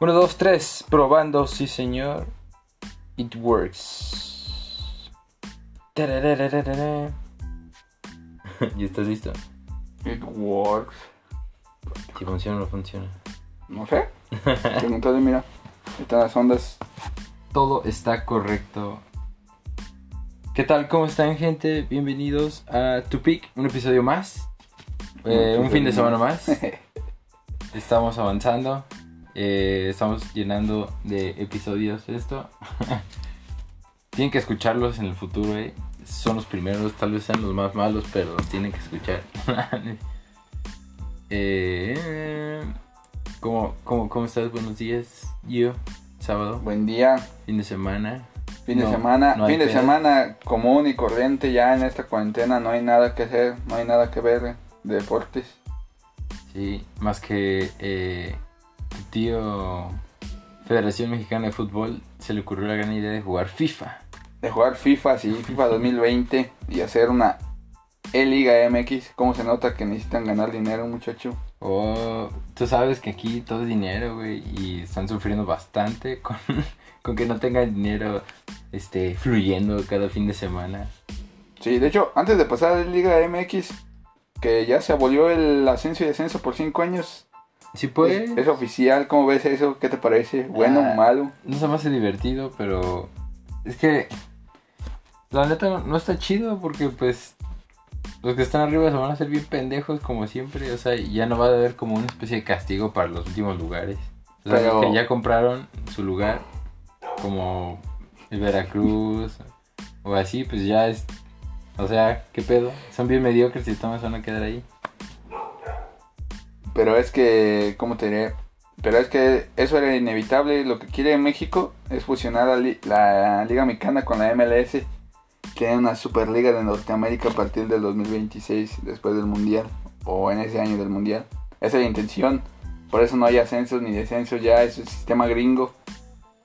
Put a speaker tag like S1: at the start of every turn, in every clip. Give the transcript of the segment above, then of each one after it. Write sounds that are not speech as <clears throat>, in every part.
S1: 1, 2, 3, probando, sí señor. It works. ¿Ya <laughs> estás listo?
S2: It works.
S1: Si funciona o no funciona.
S2: No sé. Pregúntale, mira. Están las ondas.
S1: Todo está correcto. ¿Qué tal? ¿Cómo están, gente? Bienvenidos a Tupic, un episodio más. Eh, un fin de semana más. <laughs> Estamos avanzando. Eh, estamos llenando de episodios esto. <laughs> tienen que escucharlos en el futuro, eh. Son los primeros, tal vez sean los más malos, pero los tienen que escuchar. <laughs> eh, ¿cómo, cómo, ¿Cómo estás? Buenos días, yo. Sábado,
S2: Buen día.
S1: fin de semana.
S2: Fin de
S1: No,
S2: semana.
S1: no
S2: fin de semana común y corriente ya en esta cuarentena. No hay nada que hacer. No hay nada que ver de deportes.
S1: Sí, más que eh, tío Federación Mexicana de Fútbol se le ocurrió la gran idea de jugar FIFA.
S2: De jugar FIFA, sí. FIFA 2020. Y hacer una E-Liga MX. ¿Cómo se nota que necesitan ganar dinero, muchacho?
S1: Oh, tú sabes que aquí todo es dinero, güey, y están sufriendo bastante <laughs> con, con que no tengan dinero este, fluyendo cada fin de semana.
S2: Sí, de hecho, antes de pasar a la Liga MX, que ya se abolió el ascenso y descenso por 5 años.
S1: Sí, pues,
S2: Es, es oficial, ¿cómo ves eso? ¿Qué te parece? ¿Bueno
S1: Ah.
S2: o malo?
S1: no se me hace divertido, pero es que la neta no, no está chido porque pues los que están arriba se van a hacer bien pendejos como siempre, o sea, ya no va a haber como una especie de castigo para los últimos lugares. O sea,
S2: Pero-
S1: los que ya compraron su lugar, como el Veracruz o así, pues ya es, o sea, ¿qué pedo? Son bien mediocres y todos van a quedar ahí.
S2: Pero es que, ¿cómo te diré? Pero es que eso era inevitable. Lo que quiere México es fusionar la, li- la Liga Mexicana con la MLS. Quieren una Superliga de Norteamérica a partir del 2026, después del Mundial, o en ese año del Mundial. Esa es la intención. Por eso no hay ascensos ni descensos, ya es el sistema gringo.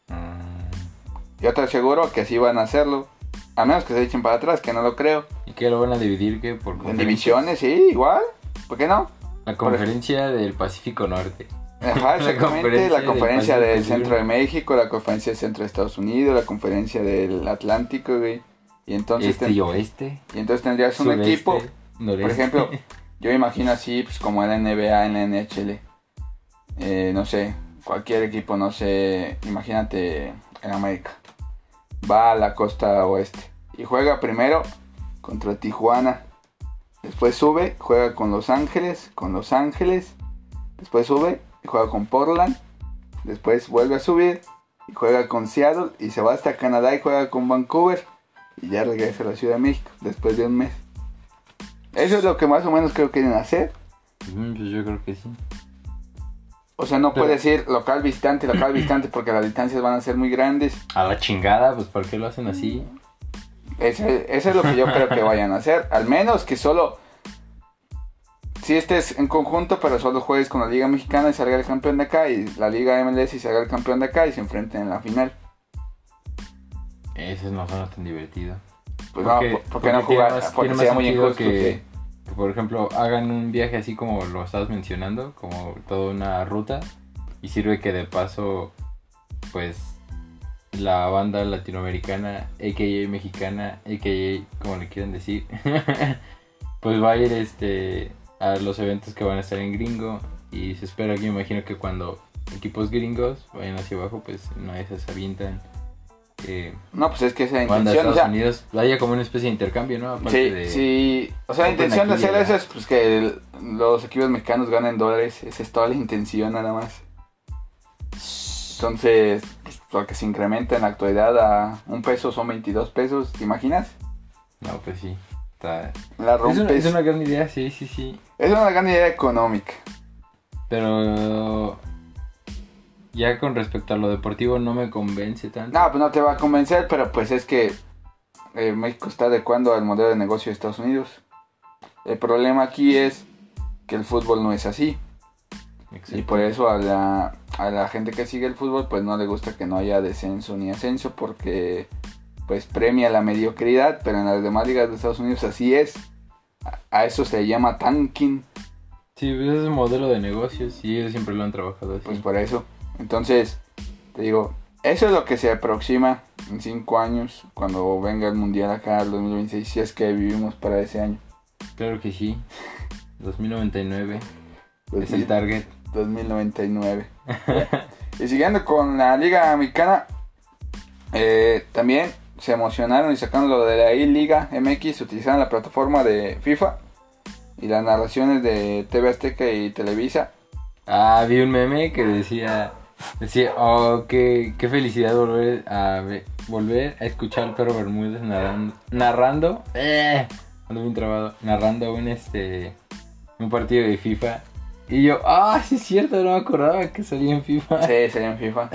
S1: Mm,
S2: Yo te aseguro que así van a hacerlo. A menos que se echen para atrás, que no lo creo.
S1: ¿Y qué lo van a dividir? ¿Qué? Por
S2: En divisiones, sí, igual. ¿Por qué no?
S1: La conferencia del Pacífico Norte.
S2: Ajá, <laughs>
S1: La
S2: exactamente.
S1: conferencia
S2: La
S1: del
S2: conferencia del, centro de México, la conferencia del centro de Estados Unidos, la conferencia del Atlántico, güey. Y entonces,
S1: este
S2: ten-
S1: y oeste.
S2: y entonces tendrías un equipo,
S1: noreste.
S2: por ejemplo, <laughs> yo imagino así, pues como en la NBA, en la NHL. Eh, no sé, cualquier equipo, no sé, imagínate en América. Va a la costa oeste y juega primero contra Tijuana. Después sube, juega con Los Ángeles, con Los Ángeles. Después sube y juega con Portland. Después vuelve a subir y juega con Seattle y se va hasta Canadá y juega con Vancouver. Y ya regresa a la Ciudad de México después de un mes. Eso es lo que más o menos creo que quieren hacer.
S1: Mm, yo creo que sí.
S2: O sea, no
S1: Pero-
S2: puede decir local visitante, local <clears throat> visitante porque las distancias van a ser muy grandes.
S1: A la chingada, pues ¿por qué lo hacen así?
S2: Ese, ese es lo que yo creo que vayan a hacer. Al menos que solo. Si estés en conjunto, pero solo juegues con la Liga Mexicana y salga el campeón de acá. Y la Liga MLS y salga el campeón de acá y se enfrenten en la final.
S1: Ese no suena tan divertido.
S2: Pues no, ¿por- ¿por qué no jugar?
S1: más-
S2: Porque sería muy injusto.
S1: que,
S2: sí.
S1: que, por ejemplo, hagan un viaje así como lo estabas mencionando, como toda una ruta, y sirve que de paso, pues, la banda latinoamericana, a.k.a. mexicana, a.k.a. como le quieran decir, <laughs> pues va a ir este a los eventos que van a estar en gringo, y se espera que me imagino que cuando equipos gringos vayan hacia abajo, pues no esas se avientan. Eh,
S2: No, pues es que esa intención. O
S1: Estados
S2: sea,
S1: Unidos haya como una especie de intercambio, ¿no? Aparte
S2: sí,
S1: de...
S2: sí. O sea, la intención de hacer eso es pues, que el- los equipos mexicanos ganen dólares. Esa es toda la intención, nada más. Entonces, pues, lo que se incrementa en la actualidad a un peso son 22 pesos. ¿Te imaginas?
S1: No, pues sí. Está...
S2: La
S1: Es, una,
S2: rompes.
S1: es una gran idea, sí, sí, sí.
S2: Es una gran idea económica.
S1: Pero... Ya con respecto a lo deportivo no me convence tanto.
S2: No, pues no te va a convencer, pero pues es que eh, México está adecuando al modelo de negocio de Estados Unidos. El problema aquí es que el fútbol no es así.
S1: Exacto.
S2: Y por eso a la, a la gente que sigue el fútbol pues no le gusta que no haya descenso ni ascenso porque pues premia la mediocridad, pero en las demás ligas de Estados Unidos así es. A, eso se llama tanking,
S1: Sí, pues es un modelo de negocios y ellos siempre lo han trabajado así.
S2: pues por eso. Entonces, te digo, eso es lo que se aproxima en 5 años cuando venga el mundial acá el 2026, si es que vivimos para ese año.
S1: Claro que sí. <laughs> 2099
S2: Pues
S1: es
S2: sí,
S1: el target.
S2: 2099. Y siguiendo con la Liga Americana, eh, también se emocionaron y sacaron lo de la I-Liga MX, utilizaron la plataforma de FIFA y las narraciones de TV Azteca y Televisa.
S1: Ah, vi un meme que decía, decía, oh, qué, felicidad volver a ve- volver a escuchar al perro Bermúdez narrando, narrando, eh, narrando un este, un partido de FIFA. Y yo, ah, sí es cierto, no me acordaba que salía en FIFA.
S2: Sí, sería en FIFA.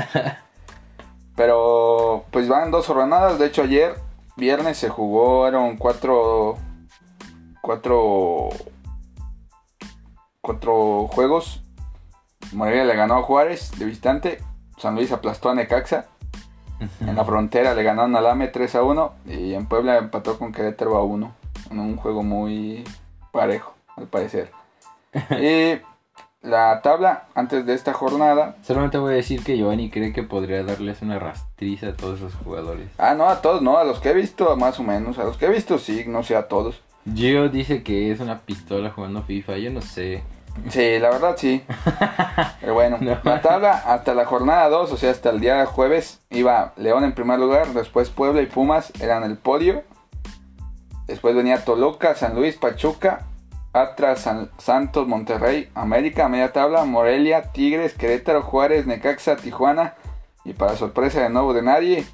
S2: Pero pues van dos jornadas. De hecho, ayer, viernes, se jugaron cuatro. Cuatro. Cuatro juegos. Morelia le ganó a Juárez de visitante. San Luis aplastó a Necaxa. En la frontera le ganaron al AME 3 a 1. Y en Puebla empató con Querétaro a 1. En un juego muy parejo, al parecer. <laughs> Y la tabla antes de esta jornada
S1: Solamente voy a decir que Giovanni cree que podría darles una rastriza a todos esos jugadores.
S2: Ah, no, a todos, no, a los que he visto más o menos, a los que he visto sí, no sé a todos.
S1: Gio dice que es una pistola jugando FIFA, yo no sé.
S2: Sí, la verdad sí. <laughs> Pero bueno,
S1: No.
S2: la tabla hasta la jornada 2, o sea, hasta el día jueves, iba León en primer lugar, después Puebla y Pumas eran el podio. Después venía Toluca, San Luis, Pachuca, Atlas, San- Santos, Monterrey, América, media tabla, Morelia, Tigres, Querétaro, Juárez, Necaxa, Tijuana y para sorpresa de nuevo de nadie,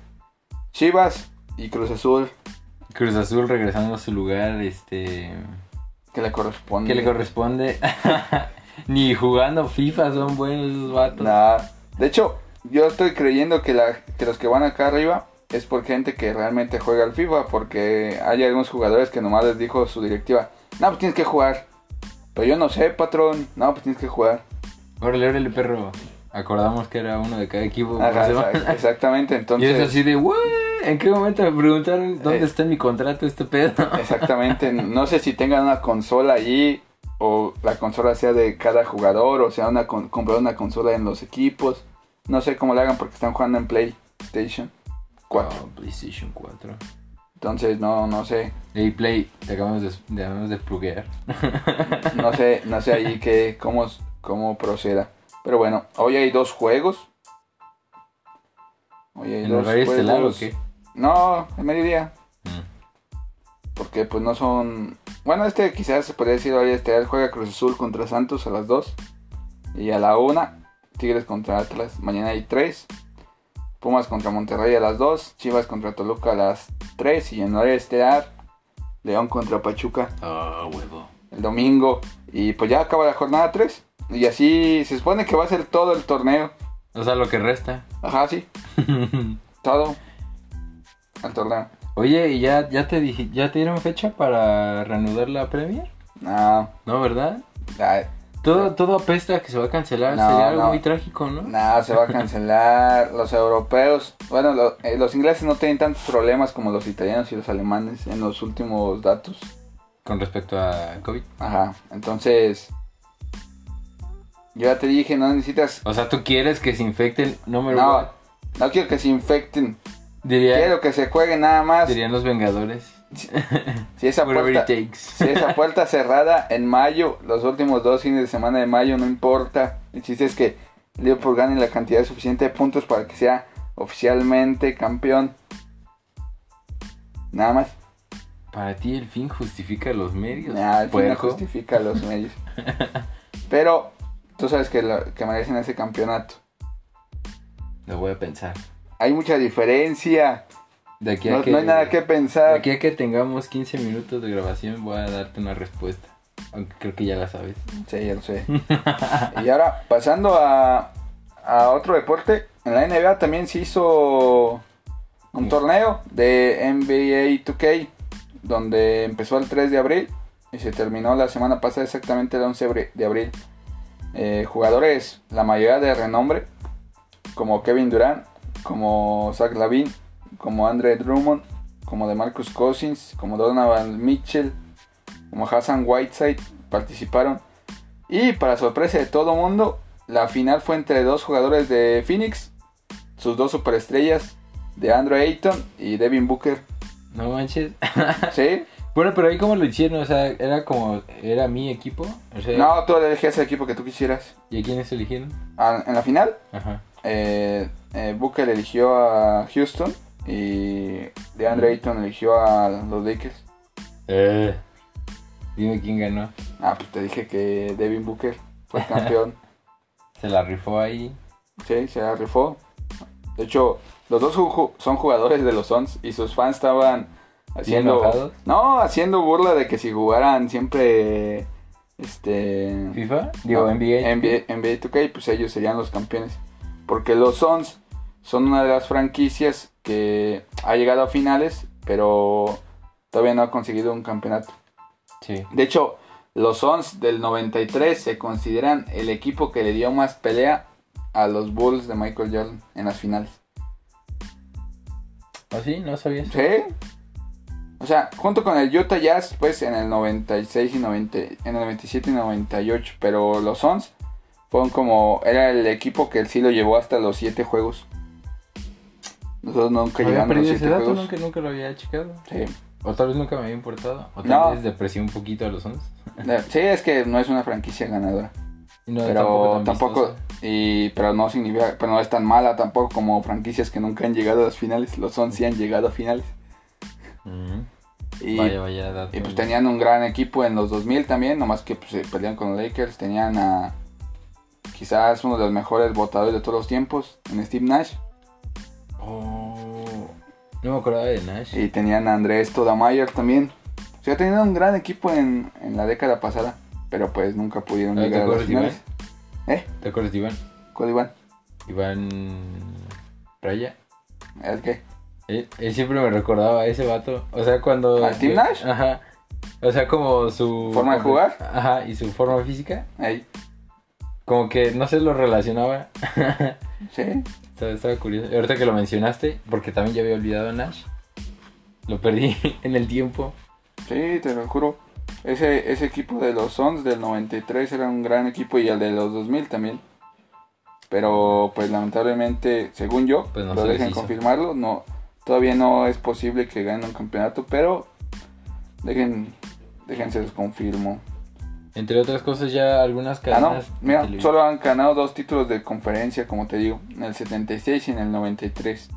S2: Chivas y Cruz Azul,
S1: Cruz Azul regresando a su lugar, este...
S2: que le corresponde.
S1: ¿Qué le corresponde? <laughs> Ni jugando FIFA son buenos esos vatos.
S2: Nah. De hecho, yo estoy creyendo que, la, que los que van acá arriba es por gente que realmente juega al FIFA, porque hay algunos jugadores que nomás les dijo su directiva, no, pues tienes que jugar. Pero yo no sé, patrón, no, pues tienes que jugar.
S1: Órale, órale, perro. Acordamos que era uno de cada equipo.
S2: Ajá, exactamente, <laughs>
S1: Y es
S2: entonces...
S1: así de, "What? ¿En qué momento me preguntaron dónde
S2: Eh.
S1: está mi contrato este pedo? <laughs>
S2: Exactamente, no sé si tengan una consola allí o la consola sea de cada jugador o sea una con- comprar una consola en los equipos. No sé cómo lo hagan porque están jugando en PlayStation 4.
S1: Oh, PlayStation 4.
S2: Entonces no no sé,
S1: Hey, Play, te acabamos de, te acabamos de pluguear. <laughs>
S2: no sé, no sé ahí que cómo cómo proceda. Pero bueno, hoy hay dos juegos. Hoy hay
S1: ¿En
S2: dos
S1: horario estelar o qué?
S2: No, en mediodía.
S1: Mm.
S2: Porque pues no son... Bueno, este quizás se podría decir hoy este juega Cruz Azul contra Santos a las 2. Y a la 1, Tigres contra Atlas. Mañana hay 3. Pumas contra Monterrey a las 2. Chivas contra Toluca a las 3. Y en horario estelar, León contra Pachuca
S1: Ah, huevo.
S2: el domingo. Y pues ya acaba la jornada 3. Y así se supone que va a ser todo el torneo.
S1: o sea, lo que resta.
S2: Ajá, sí, <laughs> todo el torneo.
S1: Oye, ¿y ya, ya te dije, ya te dieron fecha para reanudar la Premier?
S2: No,
S1: ¿No, verdad?
S2: ay,
S1: Todo, todo apesta a que se va a cancelar.
S2: No,
S1: Sería algo
S2: no.
S1: muy trágico, ¿no?
S2: Nada, se va a cancelar. <laughs> los europeos, bueno, lo- eh, los ingleses no tienen tantos problemas como los italianos y los alemanes en los últimos datos.
S1: Con respecto a COVID.
S2: Ajá, entonces, yo ya te dije, no necesitas,
S1: O sea, tú quieres que se infecten. No me
S2: no, no quiero que se infecten,
S1: Diría,
S2: quiero que se jueguen nada más.
S1: dirían los Vengadores.
S2: Si esa puerta, si esa <laughs> puerta cerrada en mayo, los últimos dos fines de semana de mayo, no importa. El chiste es que Liverpool gane la cantidad suficiente de puntos para que sea oficialmente campeón. Nada más.
S1: Para ti el fin justifica los medios.
S2: Nada, al fin no justifica los <laughs> medios. Pero tú sabes que, lo- que merecen ese campeonato.
S1: Lo voy a pensar.
S2: Hay mucha diferencia.
S1: De aquí a
S2: No,
S1: que,
S2: no hay nada que
S1: de
S2: pensar.
S1: aquí a que tengamos 15 minutos de grabación voy a darte una respuesta. Aunque creo que ya la sabes.
S2: Sí, ya lo sé. <laughs> y ahora, pasando a, a otro deporte, en la NBA también se hizo un torneo de NBA 2K, donde empezó el 3 de abril y se terminó la semana pasada exactamente el 11 abri- de abril. Eh, jugadores, la mayoría de renombre, como Kevin Durant, como Zach Lavin, como Andre Drummond, como DeMarcus Cousins, como Donovan Mitchell, como Hassan Whiteside participaron. Y para sorpresa de todo mundo, la final fue entre dos jugadores de Phoenix, sus dos superestrellas, de Andrew Ayton y Devin Booker.
S1: No manches. <laughs>
S2: ¿Sí?
S1: bueno, pero ahí cómo lo hicieron, o sea, era como, era mi equipo. O sea,
S2: No, tú elegías el equipo que tú quisieras.
S1: ¿Y a quiénes eligieron?
S2: Ah, En la final,
S1: Ajá.
S2: eh, eh, Booker eligió a Houston y de Andrew Ayton eligió a los Lakers.
S1: Eh, dime quién ganó.
S2: Ah, pues te dije que Devin Booker fue campeón. <laughs>
S1: Se la rifó ahí.
S2: Sí, se la rifó. De hecho, los dos ju- son jugadores de los Suns y sus fans estaban haciendo no, haciendo burla de que si jugaran siempre este
S1: ¿FIFA? Digo,
S2: no,
S1: NBA.
S2: NBA, NBA 2K, pues ellos serían los campeones. Porque los Suns son una de las franquicias que ha llegado a finales, pero todavía no ha conseguido un campeonato.
S1: Sí.
S2: De hecho, los Suns del 93 se consideran el equipo que le dio más pelea a los Bulls de Michael Jordan en las finales.
S1: ¿Ah, sí? ¿No sabías?
S2: ¿Sí? O sea, junto con el Utah Jazz, pues en el 96 y 90, en el 97 y 98. Pero los Suns fueron como. Era el equipo que sí lo llevó hasta los 7 juegos. Nosotros nunca
S1: Había
S2: llegamos a los
S1: perdido
S2: 7
S1: ese dato,
S2: juegos.
S1: nunca, nunca lo había checado.
S2: Sí.
S1: O tal vez nunca me había importado. O tal
S2: No.
S1: vez deprecié un poquito a los Suns.
S2: Eh, Sí, es que no es una franquicia ganadora.
S1: No,
S2: pero
S1: tan
S2: tampoco,
S1: vistosa.
S2: y pero no significa pero no es tan mala tampoco como franquicias que nunca han llegado a las finales los Suns sí han llegado a finales
S1: Ujú.
S2: y,
S1: vaya, vaya dato.
S2: y, pues tenían un gran equipo en los 2000 también nomás que pues, se pelean con los Lakers tenían a quizás uno de los mejores votadores de todos los tiempos en Steve Nash
S1: no me acordaba de Nash.
S2: y tenían a Andrés Stoudemire también o sea tenían un gran equipo en, en la década pasada pero pues nunca pudieron
S1: Ah, ¿te
S2: llegar a las
S1: de Iván?
S2: finales ¿eh?
S1: ¿Te acuerdas de Iván?
S2: ¿cuál Iván?
S1: Iván Raya.
S2: ¿el qué?
S1: Él, él siempre me recordaba a ese vato. O sea, cuando.
S2: ¿A Steve Nash?
S1: Ajá. O sea, como su.
S2: ¿Forma de jugar?
S1: Ajá, y su forma física.
S2: Ahí.
S1: Como que no se lo relacionaba. <laughs>
S2: sí
S1: estaba, estaba curioso. Ahorita que lo mencionaste, porque también ya había olvidado a Nash. Lo perdí <laughs> en el tiempo.
S2: Sí, te lo juro. Ese, ese equipo de los Suns del 93 era un gran equipo y el de los 2000 también. Pero pues lamentablemente, según yo,
S1: Pues no
S2: lo dejen confirmarlo, no, todavía no es posible que ganen un campeonato, pero dejen, déjense los confirmo.
S1: Entre otras cosas, ya algunas
S2: Ah, no,
S1: cadenas.
S2: mira, solo han ganado dos títulos de conferencia, como te digo, en el 76 y en el 93.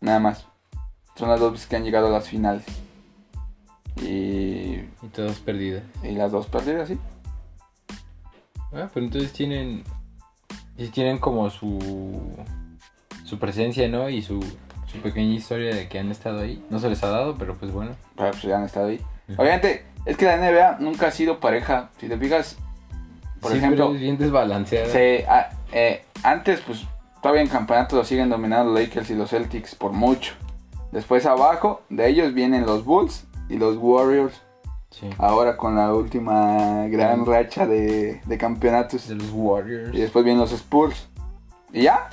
S2: Nada más. Son las dos veces que han llegado a las finales. Y
S1: Y todas perdidas.
S2: Y las dos perdidas, sí.
S1: Ah, pero entonces tienen. Sí tienen como su. Su presencia, ¿no? Y su, su pequeña historia de que han estado ahí. No se les ha dado, pero pues bueno.
S2: Pero pues ya han estado ahí. Obviamente, es que la NBA nunca ha sido pareja. Si te fijas, por ejemplo,
S1: es bien desbalanceada.
S2: se, a- eh, antes, pues todavía en campeonato lo siguen dominando los Lakers y los Celtics por mucho. Después abajo de ellos vienen los Bulls y los Warriors.
S1: Sí.
S2: Ahora con la última gran racha de, de campeonatos.
S1: De los Warriors.
S2: Y después vienen los Spurs. Y ya.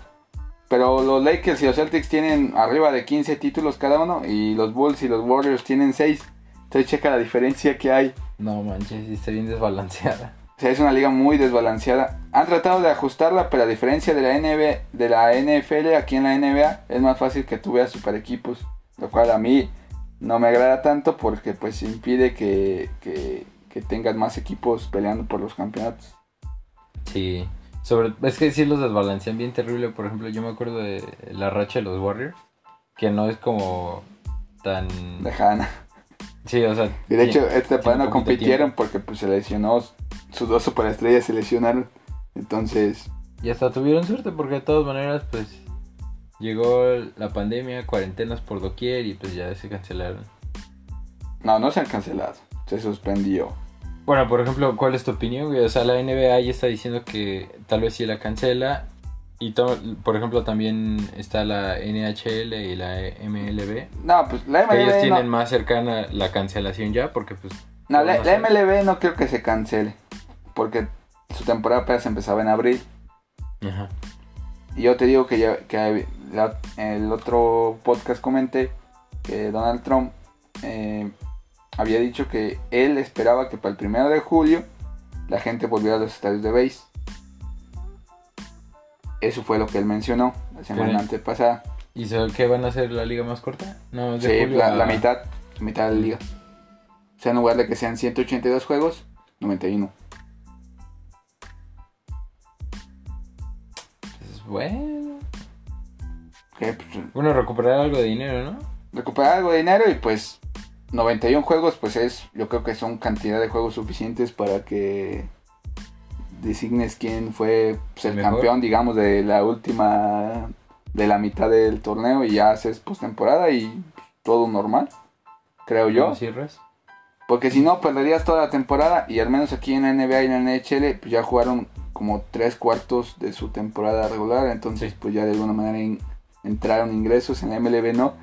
S2: Pero los Lakers y los Celtics tienen arriba de 15 títulos cada uno. Y los Bulls y los Warriors tienen 6. Entonces checa la diferencia que hay.
S1: No manches, sí está bien desbalanceada.
S2: O sea, es una liga muy desbalanceada. Han tratado de ajustarla, pero a diferencia de la, NBA, de la NFL, aquí en la NBA es más fácil que tú veas super equipos. Lo cual a mí no me agrada tanto porque pues impide que, que, que tengas más equipos peleando por los campeonatos.
S1: Sí. Sobre, es que sí los desbalancean bien terrible. Por ejemplo, yo me acuerdo de la racha de los Warriors. Que no es como tan.
S2: Lejana.
S1: Sí, o sea.
S2: Y de
S1: sí,
S2: hecho, esta temporada no compitieron porque pues se lesionó, sus dos superestrellas se lesionaron. Entonces,
S1: Y hasta tuvieron suerte porque de todas maneras, pues. Llegó la pandemia, cuarentenas por doquier y pues ya se cancelaron.
S2: no, no se han cancelado. Se suspendió.
S1: Bueno, por ejemplo, ¿cuál es tu opinión? güey? O sea, la NBA ya está diciendo que tal vez sí la cancela. Y to- por ejemplo, también está la NHL y la MLB.
S2: No, pues la
S1: Que ellos
S2: MLB,
S1: tienen
S2: no,
S1: más cercana la cancelación ya, porque pues...
S2: no, la. MLB no creo que se cancele. Porque su temporada apenas empezaba en abril.
S1: Ajá.
S2: Y yo te digo que, ya, que la- el otro podcast comenté que Donald Trump eh, había dicho que él esperaba que para el primero de julio la gente volviera a los estadios de base. Eso fue lo que él mencionó la semana
S1: Pero-
S2: antepasada.
S1: ¿Y so- qué van a hacer la liga más corta? No,
S2: Sí,
S1: julio
S2: la, la mitad, la mitad de la liga. O sea, en lugar de que sean 182 juegos, 91.
S1: Pues, bueno.
S2: Pues,
S1: Bueno, recuperar algo de dinero, ¿no?
S2: recuperar algo de dinero y pues 91 juegos, pues es, yo creo que son cantidad de juegos suficientes para que designes quién fue pues, el
S1: Mejor.
S2: campeón, digamos, de la última, de la mitad del torneo y ya haces postemporada y todo normal, creo yo.
S1: ¿Cómo cierras?
S2: Porque si no, perderías toda la temporada y al menos aquí en la NBA y en la NHL pues ya jugaron como tres cuartos de su temporada regular, entonces pues ya de alguna manera in- entraron ingresos en la MLB, ¿no?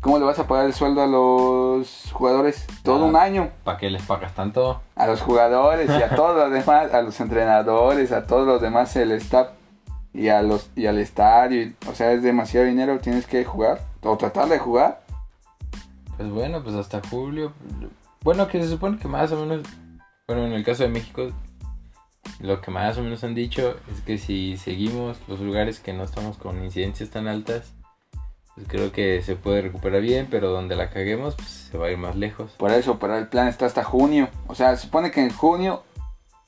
S2: ¿Cómo le vas a pagar el sueldo a los jugadores? Todo
S1: Ah.
S2: un año.
S1: ¿Para qué les pagas tanto?
S2: A los jugadores y a <laughs> todos los demás, a los entrenadores, a todos los demás, el staff y a los y al estadio. y- o sea, es demasiado dinero, tienes que jugar o tratar de jugar.
S1: Pues bueno, pues hasta julio. Bueno, que se supone que más o menos, bueno, en el caso de México, lo que más o menos han dicho es que si seguimos los lugares que no estamos con incidencias tan altas, creo que se puede recuperar bien, pero donde la caguemos, pues se va a ir más lejos.
S2: Por eso, pero el plan está hasta junio. O sea, se supone que en junio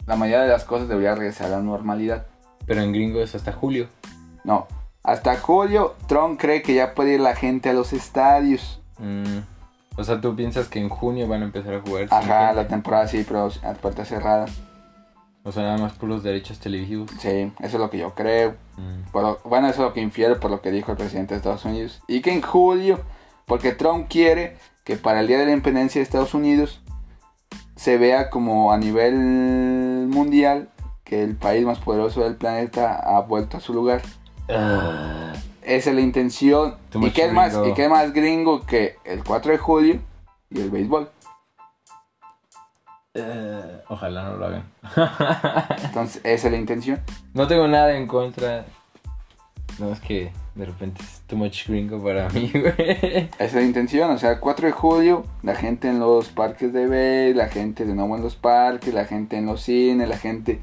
S2: la mayoría de las cosas debería regresar a la normalidad.
S1: Pero en gringo es hasta julio.
S2: No, hasta julio Trump cree que ya puede ir la gente a los estadios.
S1: Mm, o sea, tú piensas que en junio van a empezar a jugar.
S2: Ajá, la temporada sí, pero a puerta cerrada.
S1: O sea, nada más puros derechos televisivos.
S2: Sí, eso es lo que yo creo.
S1: Mm.
S2: Por lo- bueno, eso es lo que infiere por lo que dijo el presidente de Estados Unidos. Y que en julio, porque Trump quiere que para el Día de la Independencia de Estados Unidos se vea como a nivel mundial que el país más poderoso del planeta ha vuelto a su lugar.
S1: Ah,
S2: Esa es la intención. ¿Y qué, más. ¿Y qué más gringo que el 4 de julio y el béisbol?
S1: Eh, ojalá no lo hagan. <laughs>
S2: Entonces, esa es la intención.
S1: No tengo nada en contra. No es que de repente es too much gringo para mí, <laughs> güey.
S2: Esa es la intención. O sea, el 4 de julio, la gente en los parques de béis, la gente de nuevo en los parques, la gente en los cines, la gente,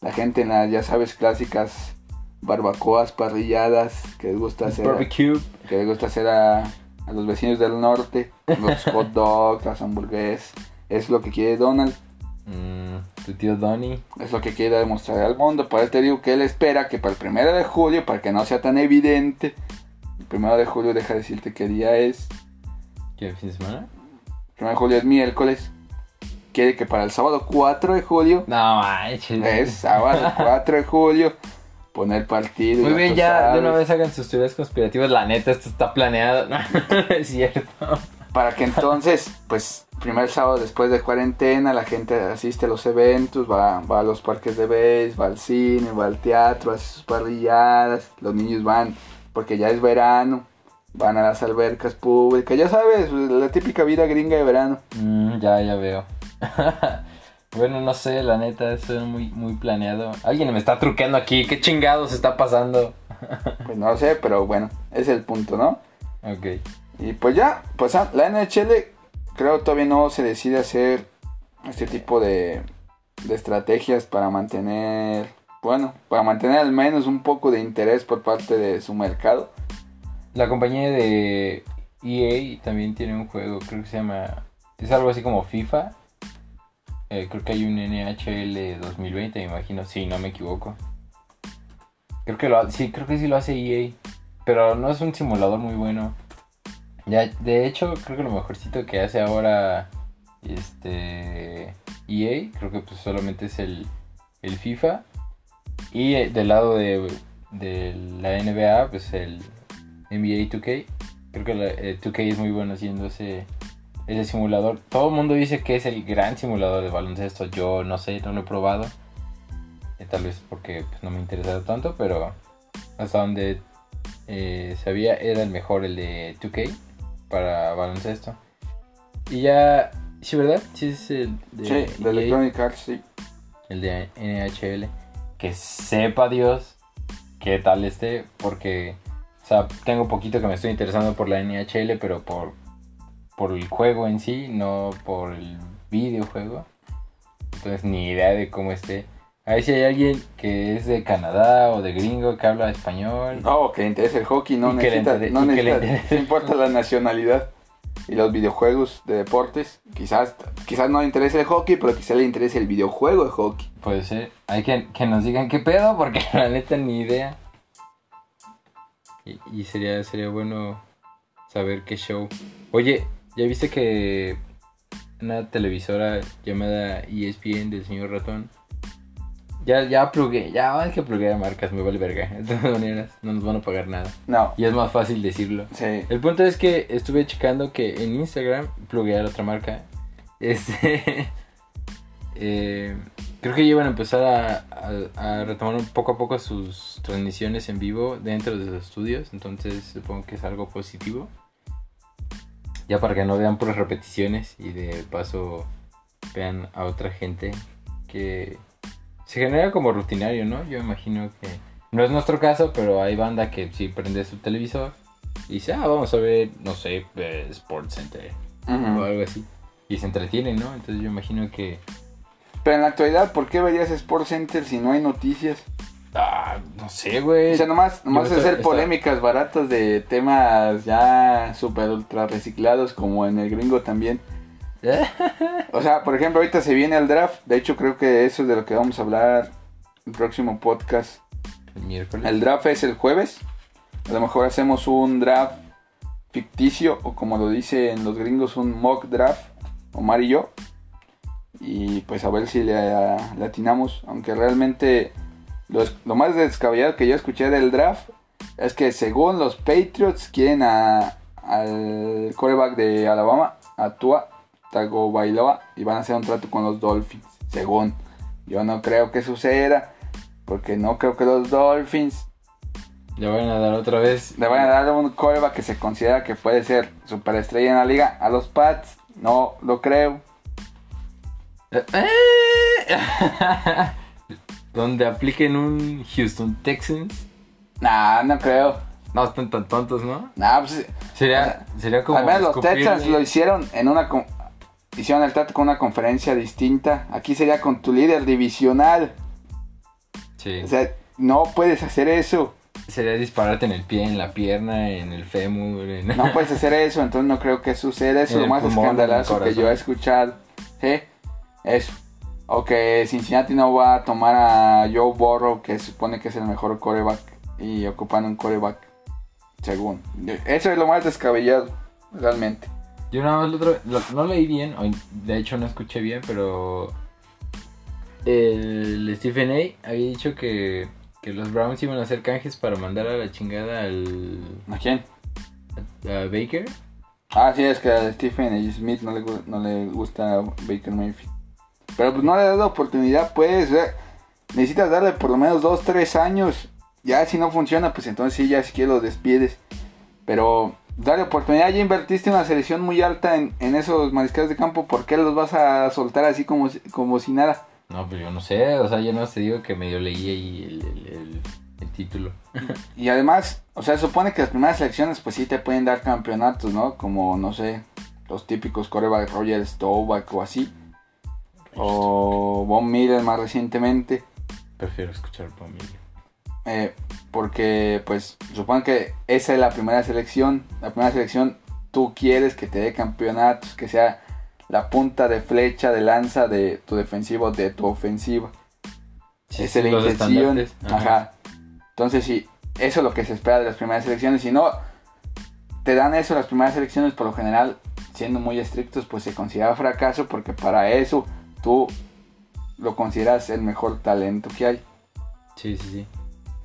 S2: la gente en las, ya sabes, clásicas barbacoas, parrilladas, que les gusta hacer,
S1: Barbecue.
S2: que les gusta hacer a, a los vecinos del norte, los <laughs> hot dogs, las hamburguesas. Es lo que quiere Donald.
S1: Mm, tu tío Donnie.
S2: Es lo que quiere demostrar al mundo. Por eso te digo que él espera que para el primero de julio, para que no sea tan evidente, el primero de julio deja de decirte qué día es.
S1: ¿Qué fin de semana?
S2: El primero de julio es miércoles. Quiere que para el sábado 4 de julio,
S1: No manches.
S2: es sábado <laughs> 4 de julio, poner partido.
S1: Muy bien, ya de una vez hagan sus teorías conspirativas. La neta, esto está planeado. <laughs> No, es cierto.
S2: Para que entonces, <laughs> pues, primer sábado después de cuarentena, la gente asiste a los eventos, va, va a los parques de base, va al cine, va al teatro, hace sus parrilladas, los niños van, porque ya es verano, van a las albercas públicas, ya sabes, la típica vida gringa de verano.
S1: Mm, ya, ya veo. <laughs> bueno, no sé, la neta, eso es muy, muy planeado. Alguien me está truqueando aquí. ¿Qué chingados está pasando? <laughs>
S2: Pues no lo sé, pero bueno, ese es el punto, ¿no?
S1: Ok.
S2: Y pues ya, pues ah, la NHL creo todavía no se decide hacer este tipo de, de estrategias para mantener, bueno, para mantener al menos un poco de interés por parte de su mercado.
S1: La compañía de EA también tiene un juego, creo que se llama. Es algo así como FIFA. Eh, creo que hay un NHL 2020, me imagino. Sí, no me equivoco. Creo que lo sí, creo que sí lo hace EA. Pero no es un simulador muy bueno. Ya, de hecho, creo que lo mejorcito que hace ahora este EA, creo que pues solamente es el, el FIFA. Y eh, del lado de, de la NBA, pues el NBA 2K. Creo que la, eh, 2K es muy bueno haciendo ese, ese simulador. Todo el mundo dice que es el gran simulador de baloncesto. Yo no sé, no lo he probado. Eh, tal vez porque pues, no me interesa tanto, pero hasta donde eh, sabía era el mejor el de 2K para baloncesto. Y ya, sí, ¿verdad? Sí, es el de,
S2: sí, de
S1: EA,
S2: Electronic Arts, sí.
S1: el de NHL. Que sepa Dios qué tal esté, porque, o sea, tengo poquito que me estoy interesando por la NHL, pero por, por el juego en sí, no por el videojuego. Entonces, ni idea de cómo esté. A ver si hay alguien que es de Canadá o de gringo que habla español.
S2: No, que le interesa el hockey, no
S1: le
S2: necesita,
S1: intere-
S2: no
S1: le
S2: no importa la nacionalidad. Y los videojuegos de deportes, quizás, quizás no le interese el hockey, pero quizás le interese el videojuego de hockey.
S1: Puede ser. Hay que, que nos digan qué pedo, porque <laughs> la neta ni idea. Y, y sería, sería bueno saber qué show. Oye, ¿ya viste que una televisora llamada ESPN del señor ratón? Ya, ya plugué, ya hay que pluguear marcas, me vale verga. <laughs> De todas maneras, no nos van a pagar nada.
S2: No,
S1: Y es más fácil decirlo.
S2: sí.
S1: El punto es que estuve checando que en Instagram, pluguear otra marca, <laughs> este, eh, creo que ya iban a empezar a, a- a retomar poco a poco sus transmisiones en vivo dentro de sus estudios, entonces supongo que es algo positivo. Ya para que no vean puras repeticiones y de paso vean a otra gente que se genera como rutinario, ¿no? Yo imagino que no es nuestro caso, pero hay banda que sí prende su televisor y dice, ah, vamos a ver, no sé, eh, Sports Center o algo así. Y se entretienen, ¿no? Entonces yo imagino que...
S2: Pero en la actualidad, ¿por qué verías Sports Center si no hay noticias?
S1: Ah, no sé, güey.
S2: O sea, nomás, nomás hacer polémicas baratas de temas ya super ultra reciclados como en el gringo también. <laughs> O sea, por ejemplo, ahorita se viene el draft. De hecho, creo que eso es de lo que vamos a hablar el próximo podcast.
S1: El miércoles.
S2: El draft es el jueves. A lo mejor hacemos un draft ficticio o como lo dicen los gringos, un mock draft, Omar y yo. Y pues a ver si le, le atinamos. Aunque realmente lo, más descabellado que yo escuché del draft es que según los Patriots quieren a, al quarterback de Alabama, a Tua Tagovailoa, y van a hacer un trato con los Dolphins. Según. Yo no creo que suceda. Porque no creo que los Dolphins
S1: Le van a dar otra vez.
S2: le van a dar un quarterback que se considera que puede ser superestrella en la liga a los Pats. No lo creo. <laughs>
S1: Donde apliquen un Houston Texans.
S2: Nah, no creo.
S1: No están tan tontos, ¿no?
S2: Nah, pues,
S1: Sería, sería como.
S2: al menos los Texans lo hicieron en una hicieron el trato con una conferencia distinta. Aquí sería con tu líder divisional.
S1: Sí.
S2: O sea, no puedes hacer eso.
S1: Sería dispararte en el pie, en la pierna, en el fémur. En...
S2: No puedes hacer eso, entonces no creo que suceda. Eso es <laughs> lo más
S1: pulmón,
S2: escandaloso que yo he escuchado. ¿Sí? Eso. O que Cincinnati no va a tomar a Joe Burrow, que se supone que es el mejor coreback, y ocupan un coreback, según. Eso es lo más descabellado, realmente.
S1: Yo nada más lo otro, lo- no leí bien, o de hecho no escuché bien, pero el Stephen A. había dicho que, que los Browns iban a hacer canjes para mandar a la chingada al
S2: ¿A quién?
S1: a Baker.
S2: Ah, sí, es que a Stephen A. Smith no le, no le gusta Baker Mayfield. Pero pues no le ha dado oportunidad, pues. o sea, necesitas darle por lo menos 2, 3 años. Ya si no funciona, pues entonces sí, ya si quieres lo despides. Pero darle oportunidad, ya invertiste una selección muy alta en, en esos mariscales de campo. ¿Por qué los vas a soltar así como, si- como si nada?
S1: No, pues yo no sé, o sea, yo no te digo que medio leí ahí el, el- el- el título. <laughs>
S2: Y además, o sea, supone que las primeras selecciones pues sí te pueden dar campeonatos, ¿no? Como, no sé, los típicos coreback Roger Staubach o así. O Von Miller más recientemente.
S1: Prefiero escuchar por mí.
S2: Eh, porque pues supone que esa es la primera selección. La primera selección tú quieres que te dé campeonatos, que sea la punta de flecha de lanza de tu defensivo, de tu ofensiva.
S1: Sí,
S2: es
S1: sí,
S2: la intención.
S1: estandartes.
S2: Ajá. Entonces, sí, eso es lo que se espera de las primeras elecciones. Si no te dan eso las primeras elecciones, por lo general, siendo muy estrictos, pues se considera fracaso porque para eso tú lo consideras el mejor talento que hay.
S1: Sí, sí, sí.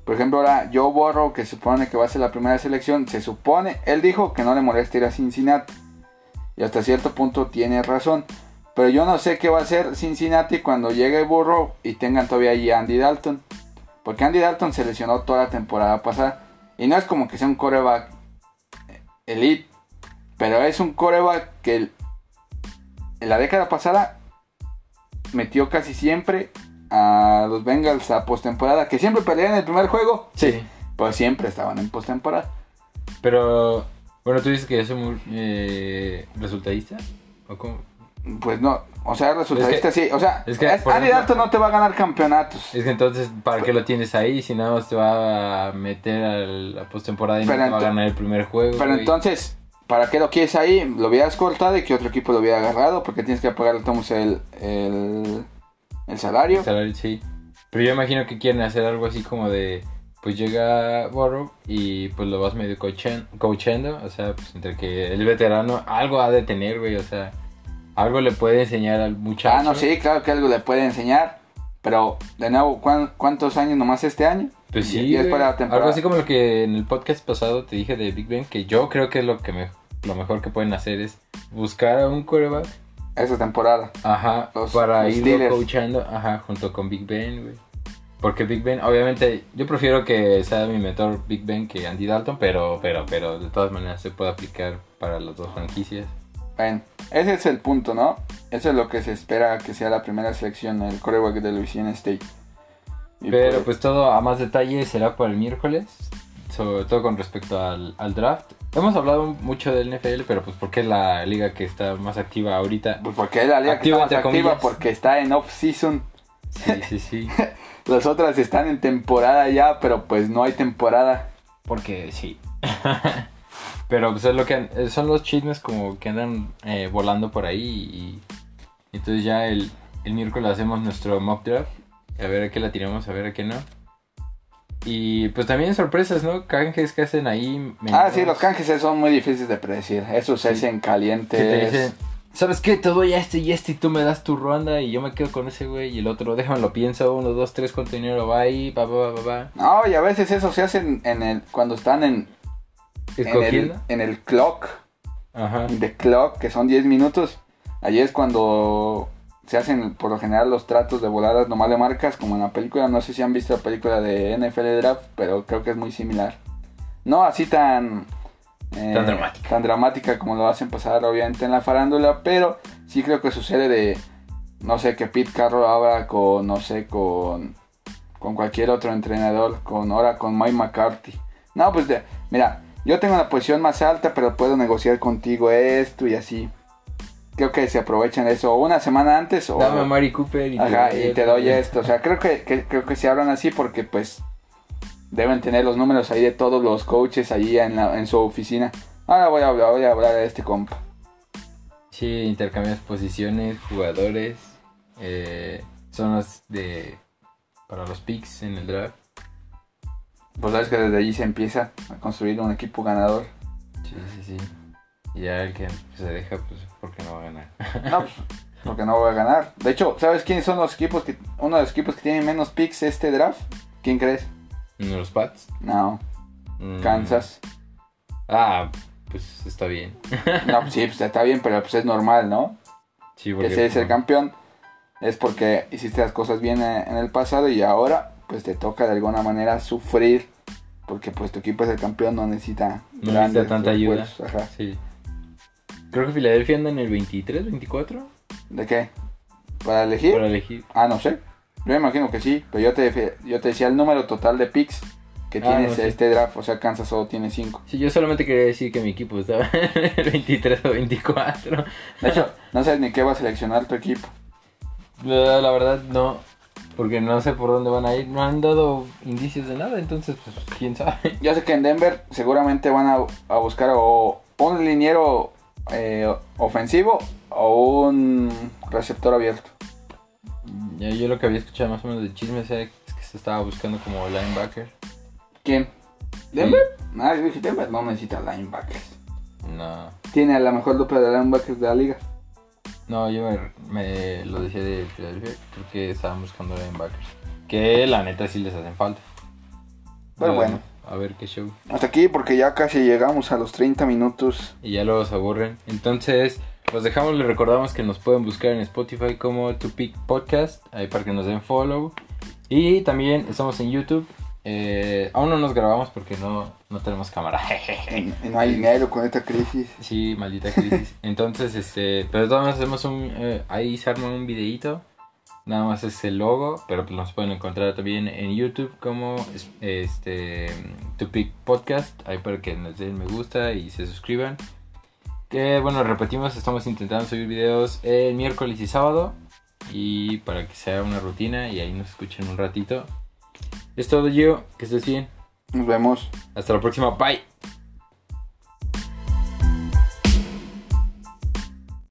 S2: Por ejemplo, ahora Joe Burrow, que supone que va a ser la primera selección, se supone, él dijo que no le molesta ir a Cincinnati. Y hasta cierto punto tiene razón. Pero yo no sé qué va a hacer Cincinnati cuando llegue Burrow y tengan todavía ahí a Andy Dalton. Porque Andy Dalton se lesionó toda la temporada pasada. Y no es como que sea un coreback elite. Pero es un coreback que en la década pasada metió casi siempre a los Bengals a postemporada. Que siempre perdían el primer juego.
S1: Sí.
S2: Pues siempre estaban en postemporada.
S1: Pero, bueno, tú dices que yo soy muy eh, resultadista. ¿O cómo?
S2: Pues no, o sea, resultadista sí. O sea,
S1: es que, ejemplo-
S2: no te va a ganar campeonatos.
S1: Es que entonces, ¿para qué lo tienes ahí? Si nada más te va a meter a la postemporada y no te va a ganar el primer juego.
S2: Pero
S1: güey.
S2: entonces, ¿para qué lo quieres ahí? Lo hubieras cortado y que otro equipo lo hubiera agarrado porque tienes que Thomas el, el, el salario.
S1: El salario, sí. Pero yo imagino que quieren hacer algo así como de. Pues llega Borrow y pues lo vas medio coachan- coachando. O sea, pues entre que el veterano algo ha de tener, güey. O sea, algo le puede enseñar al muchacho.
S2: Ah, no, sí, claro que algo le puede enseñar. Pero, de nuevo, ¿cuán- ¿cuántos años nomás este año?
S1: Pues
S2: Y-
S1: sí,
S2: y después
S1: güey.
S2: la temporada.
S1: algo así como lo que en el podcast pasado te dije de Big Ben, que yo creo que es lo que me, lo mejor que pueden hacer es buscar a un quarterback,
S2: Esa temporada.
S1: ajá,
S2: Los-
S1: para
S2: los
S1: irlo
S2: Steelers.
S1: coachando, ajá, junto con Big Ben, güey. Porque Big Ben, obviamente, yo prefiero que sea mi mentor Big Ben que Andy Dalton, pero, pero, pero de todas maneras se puede aplicar para las dos franquicias.
S2: Bueno, ese es el punto, ¿no? Eso es lo que se espera que sea la primera selección, el quarterback de Louisiana State. Y
S1: Pero
S2: pues,
S1: pues todo a más detalle será para el miércoles, sobre todo con respecto al, al draft. Hemos hablado mucho del NFL, pero pues porque es la liga que está más activa ahorita.
S2: pues porque es la liga que
S1: Activa,
S2: está más activa
S1: comillas.
S2: porque está en off-season.
S1: Sí, sí, sí. <laughs>
S2: Las otras están en temporada ya, pero pues no hay temporada.
S1: Porque sí. <laughs> Pero pues es lo que eh, son los chismes como que andan eh, volando por ahí y, y entonces ya el, el miércoles hacemos nuestro mock draft. A ver a qué la tiramos, a ver a qué no. Y pues también sorpresas, ¿no? Canjes que hacen ahí.
S2: Ah, sí, los canjes son muy difíciles de predecir. Esos se
S1: Sí.
S2: hacen
S1: Que te
S2: calientes.
S1: dicen, ¿sabes qué? Te doy a este y este y tú me das tu ronda y yo me quedo con ese güey y el otro, déjame lo pienso, uno, dos, tres, cuánto dinero va ahí, va, va, va, va.
S2: No, y a veces eso se hacen en el, cuando están en, en, el, en el clock.
S1: Ajá.
S2: de clock, que son 10 minutos. Allí es cuando se hacen por lo general los tratos de voladas nomás de marcas, como en la película. No sé si han visto la película de NFL Draft, pero creo que es muy similar. No así tan... eh,
S1: Tan dramática.
S2: Tan dramática como lo hacen pasar obviamente en la farándula, pero sí creo que sucede de... No sé, que Pete Carroll habla con, no sé, con... Con cualquier otro entrenador, con ahora con Mike McCarthy. No, pues de, mira, yo tengo la posición más alta, pero puedo negociar contigo esto y así. Creo que se aprovechan de eso una semana antes o
S1: Dame a Mari Cooper y
S2: Ajá,
S1: doy
S2: y te doy esto. O sea, creo que, que- creo que se hablan así porque pues deben tener los números ahí de todos los coaches ahí en, la- en su oficina. Ahora voy a hablar, voy a hablar de este compa.
S1: Sí, intercambias posiciones, jugadores, eh, zonas de para los picks en el draft.
S2: Pues sabes que desde allí se empieza a construir un equipo ganador.
S1: Sí, sí, sí. Y ya el que se deja, pues, porque no va a ganar.
S2: No, pues, porque no voy a ganar. De hecho, ¿sabes quiénes son los equipos que uno de los equipos que tienen menos picks este draft? ¿Quién crees?
S1: ¿No los Pats?
S2: No,
S1: Mm.
S2: Kansas.
S1: Ah, pues está bien.
S2: No, pues sí, pues está bien, pero pues es normal, ¿no?
S1: Sí,
S2: Que
S1: porque
S2: seas el campeón es porque hiciste las cosas bien eh, en el pasado y ahora pues te toca de alguna manera sufrir porque pues tu equipo es el campeón, no necesita
S1: no necesita tanta ayuda.
S2: ajá.
S1: Sí. Creo que Filadelfia anda en el 23, 24
S2: ¿De qué? ¿Para elegir?
S1: para elegir.
S2: Ah, no sé. Yo me imagino que sí, pero yo te, yo te decía el número total de picks que
S1: Ah,
S2: tienes
S1: no,
S2: este draft, o sea, Kansas solo tiene 5.
S1: Sí, yo solamente quería decir que mi equipo estaba <laughs> en el 23 o 24.
S2: De hecho, no sabes ni qué va a seleccionar tu equipo.
S1: La, la verdad no, porque no sé por dónde van a ir. No han dado indicios de nada, entonces pues quién sabe.
S2: Yo sé que en Denver seguramente van a, a buscar o un liniero eh, ofensivo o un receptor abierto.
S1: Ya, yo lo que había escuchado más o menos de chismes era que se estaba buscando como linebacker.
S2: ¿Quién? ¿Denver? Ah, yo dije, Denver no necesita linebackers.
S1: No,
S2: Tiene a la mejor dupla de linebackers de la liga.
S1: no, yo me, me lo decía de Filadelfia porque estaban buscando linebackers. Que la neta sí les hacen falta.
S2: Pero bueno.
S1: A ver qué show.
S2: Hasta aquí porque ya casi llegamos a los 30 minutos.
S1: Y ya se aburren. Entonces, los dejamos, les recordamos que nos pueden buscar en Spotify como To Pick Podcast, ahí para que nos den follow. Y también estamos en YouTube. Eh, aún no nos grabamos porque no, no tenemos cámara. <laughs>
S2: No hay dinero con esta crisis.
S1: sí, maldita crisis. Entonces, este, pero de todas maneras hacemos un, eh, ahí se arma un videíto. Nada más es el logo, pero pues nos pueden encontrar también en YouTube como es- este To Pick Podcast, ahí para que nos den me gusta y se suscriban. Que bueno, repetimos, estamos intentando subir videos el miércoles y sábado. Y para que sea una rutina y ahí nos escuchen un ratito. Es todo, Gio. Que estés bien.
S2: Nos vemos.
S1: Hasta la próxima. Bye.